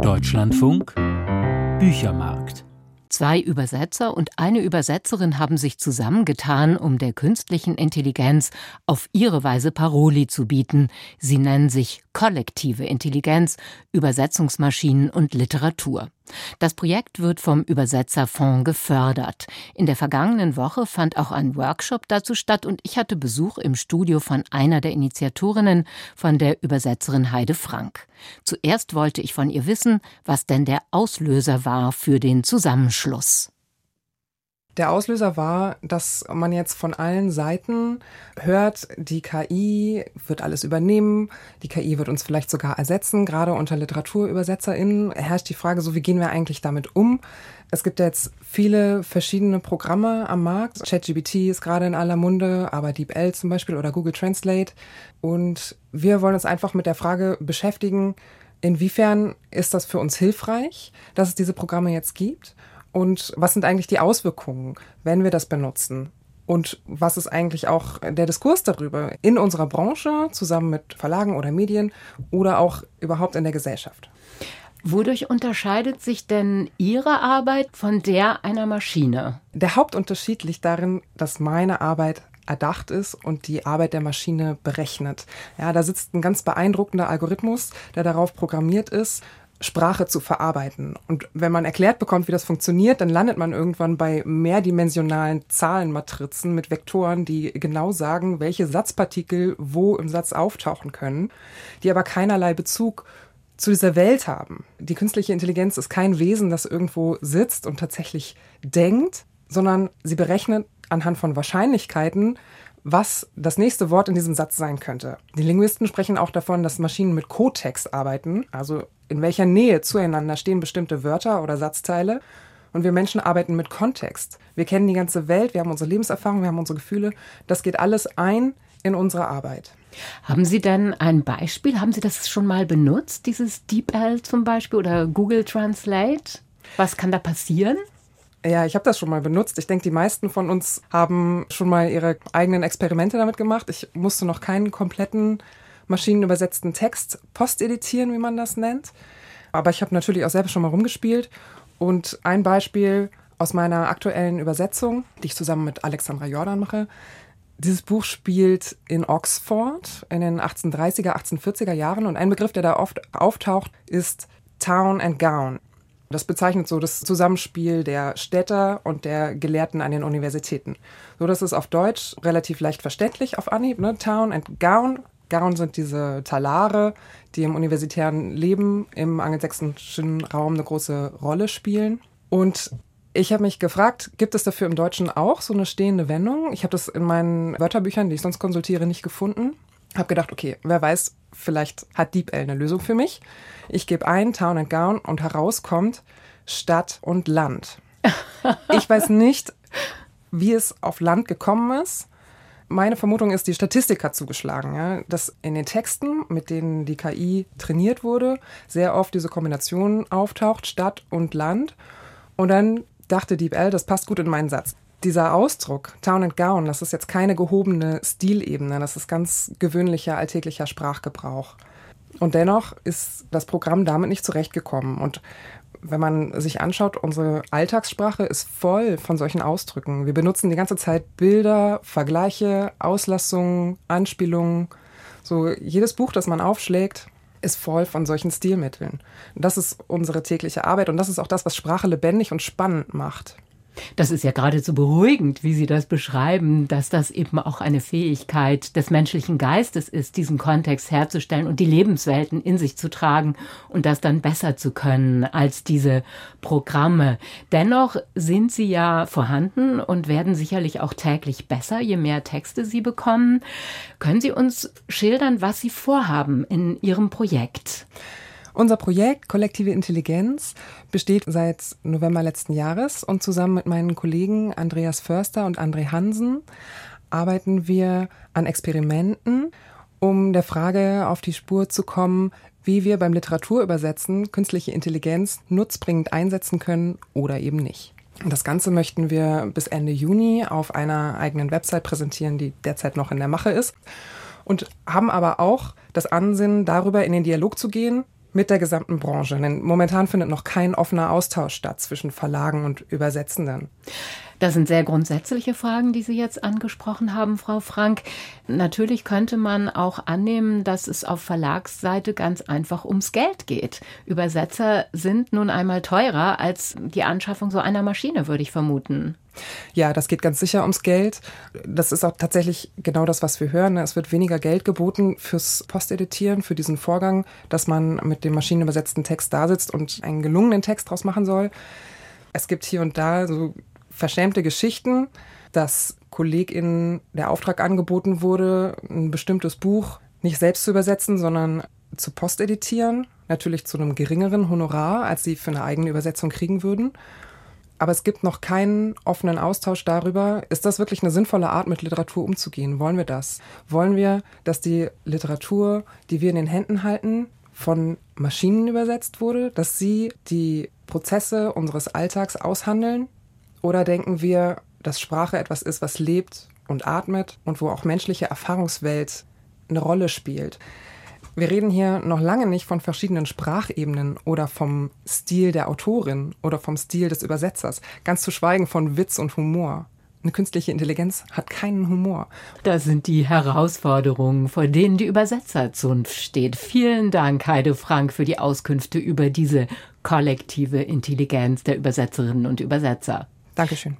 Deutschlandfunk Büchermarkt Zwei Übersetzer und eine Übersetzerin haben sich zusammengetan, um der künstlichen Intelligenz auf ihre Weise Paroli zu bieten. Sie nennen sich kollektive Intelligenz, Übersetzungsmaschinen und Literatur. Das Projekt wird vom Übersetzerfonds gefördert. In der vergangenen Woche fand auch ein Workshop dazu statt und ich hatte Besuch im Studio von einer der Initiatorinnen, von der Übersetzerin Heide Frank. Zuerst wollte ich von ihr wissen, was denn der Auslöser war für den Zusammenschluss. Der Auslöser war, dass man jetzt von allen Seiten hört, die KI wird alles übernehmen, die KI wird uns vielleicht sogar ersetzen. Gerade unter LiteraturübersetzerInnen herrscht die Frage, so wie gehen wir eigentlich damit um? Es gibt jetzt viele verschiedene Programme am Markt. ChatGPT ist gerade in aller Munde, aber DeepL zum Beispiel oder Google Translate. Und wir wollen uns einfach mit der Frage beschäftigen, inwiefern ist das für uns hilfreich, dass es diese Programme jetzt gibt? Und was sind eigentlich die Auswirkungen, wenn wir das benutzen? Und was ist eigentlich auch der Diskurs darüber in unserer Branche, zusammen mit Verlagen oder Medien oder auch überhaupt in der Gesellschaft? Wodurch unterscheidet sich denn Ihre Arbeit von der einer Maschine? Der Hauptunterschied liegt darin, dass meine Arbeit erdacht ist und die Arbeit der Maschine berechnet. Ja, da sitzt ein ganz beeindruckender Algorithmus, der darauf programmiert ist, Sprache zu verarbeiten. Und wenn man erklärt bekommt, wie das funktioniert, dann landet man irgendwann bei mehrdimensionalen Zahlenmatrizen mit Vektoren, die genau sagen, welche Satzpartikel wo im Satz auftauchen können, die aber keinerlei Bezug zu dieser Welt haben. Die künstliche Intelligenz ist kein Wesen, das irgendwo sitzt und tatsächlich denkt, sondern sie berechnet anhand von Wahrscheinlichkeiten, was das nächste Wort in diesem Satz sein könnte. Die Linguisten sprechen auch davon, dass Maschinen mit Kotext arbeiten, also in welcher Nähe zueinander stehen bestimmte Wörter oder Satzteile. Und wir Menschen arbeiten mit Kontext. Wir kennen die ganze Welt, wir haben unsere Lebenserfahrung, wir haben unsere Gefühle. Das geht alles ein in unsere Arbeit. Haben Sie denn ein Beispiel? Haben Sie das schon mal benutzt, dieses DeepL zum Beispiel oder Google Translate? Was kann da passieren? Ja, ich habe das schon mal benutzt. Ich denke, die meisten von uns haben schon mal ihre eigenen Experimente damit gemacht. Ich musste noch keinen kompletten maschinenübersetzten Text posteditieren, wie man das nennt. Aber ich habe natürlich auch selbst schon mal rumgespielt. Und ein Beispiel aus meiner aktuellen Übersetzung, die ich zusammen mit Alexandra Jordan mache. Dieses Buch spielt in Oxford in den 1830er, 1840er Jahren und ein Begriff, der da oft auftaucht, ist Town and Gown. Das bezeichnet so das Zusammenspiel der Städter und der Gelehrten an den Universitäten. So, das ist auf Deutsch relativ leicht verständlich auf Anhieb. Ne? Town and Gown. Gown sind diese Talare, die im universitären Leben im angelsächsischen Raum eine große Rolle spielen. Und ich habe mich gefragt, gibt es dafür im Deutschen auch so eine stehende Wendung? Ich habe das in meinen Wörterbüchern, die ich sonst konsultiere, nicht gefunden. Habe gedacht, okay, wer weiß, vielleicht hat DeepL eine Lösung für mich. Ich gebe ein Town and Gown und herauskommt Stadt und Land. Ich weiß nicht, wie es auf Land gekommen ist. Meine Vermutung ist, die Statistik hat zugeschlagen, ja, dass in den Texten, mit denen die KI trainiert wurde, sehr oft diese Kombination auftaucht, Stadt und Land. Und dann dachte DeepL, das passt gut in meinen Satz dieser Ausdruck, Town and Gown, das ist jetzt keine gehobene Stilebene, das ist ganz gewöhnlicher alltäglicher Sprachgebrauch. Und dennoch ist das Programm damit nicht zurechtgekommen. Und wenn man sich anschaut, unsere Alltagssprache ist voll von solchen Ausdrücken. Wir benutzen die ganze Zeit Bilder, Vergleiche, Auslassungen, Anspielungen. So jedes Buch, das man aufschlägt, ist voll von solchen Stilmitteln. Das ist unsere tägliche Arbeit und das ist auch das, was Sprache lebendig und spannend macht. Das ist ja geradezu beruhigend, wie Sie das beschreiben, dass das eben auch eine Fähigkeit des menschlichen Geistes ist, diesen Kontext herzustellen und die Lebenswelten in sich zu tragen und das dann besser zu können als diese Programme. Dennoch sind sie ja vorhanden und werden sicherlich auch täglich besser, je mehr Texte Sie bekommen. Können Sie uns schildern, was Sie vorhaben in Ihrem Projekt? Unser Projekt Kollektive Intelligenz besteht seit November letzten Jahres und zusammen mit meinen Kollegen Andreas Förster und André Hansen arbeiten wir an Experimenten, um der Frage auf die Spur zu kommen, wie wir beim Literaturübersetzen künstliche Intelligenz nutzbringend einsetzen können oder eben nicht. Das Ganze möchten wir bis Ende Juni auf einer eigenen Website präsentieren, die derzeit noch in der Mache ist. Und haben aber auch das Ansinnen, darüber in den Dialog zu gehen mit der gesamten Branche. Denn momentan findet noch kein offener Austausch statt zwischen Verlagen und Übersetzenden. Das sind sehr grundsätzliche Fragen, die Sie jetzt angesprochen haben, Frau Frank. Natürlich könnte man auch annehmen, dass es auf Verlagsseite ganz einfach ums Geld geht. Übersetzer sind nun einmal teurer als die Anschaffung so einer Maschine, würde ich vermuten. Ja, das geht ganz sicher ums Geld. Das ist auch tatsächlich genau das, was wir hören. Es wird weniger Geld geboten fürs Posteditieren, für diesen Vorgang, dass man mit dem maschinenübersetzten Text da sitzt und einen gelungenen Text draus machen soll. Es gibt hier und da so verschämte Geschichten, dass KollegInnen der Auftrag angeboten wurde, ein bestimmtes Buch nicht selbst zu übersetzen, sondern zu posteditieren. Natürlich zu einem geringeren Honorar, als sie für eine eigene Übersetzung kriegen würden. Aber es gibt noch keinen offenen Austausch darüber, ist das wirklich eine sinnvolle Art, mit Literatur umzugehen? Wollen wir das? Wollen wir, dass die Literatur, die wir in den Händen halten, von Maschinen übersetzt wurde, dass sie die Prozesse unseres Alltags aushandeln oder denken wir, dass Sprache etwas ist, was lebt und atmet und wo auch menschliche Erfahrungswelt eine Rolle spielt? Wir reden hier noch lange nicht von verschiedenen Sprachebenen oder vom Stil der Autorin oder vom Stil des Übersetzers, ganz zu schweigen von Witz und Humor. Eine künstliche Intelligenz hat keinen Humor. Das sind die Herausforderungen, vor denen die Übersetzerzunft steht. Vielen Dank, Heide Frank, für die Auskünfte über diese kollektive Intelligenz der Übersetzerinnen und Übersetzer. Dankeschön.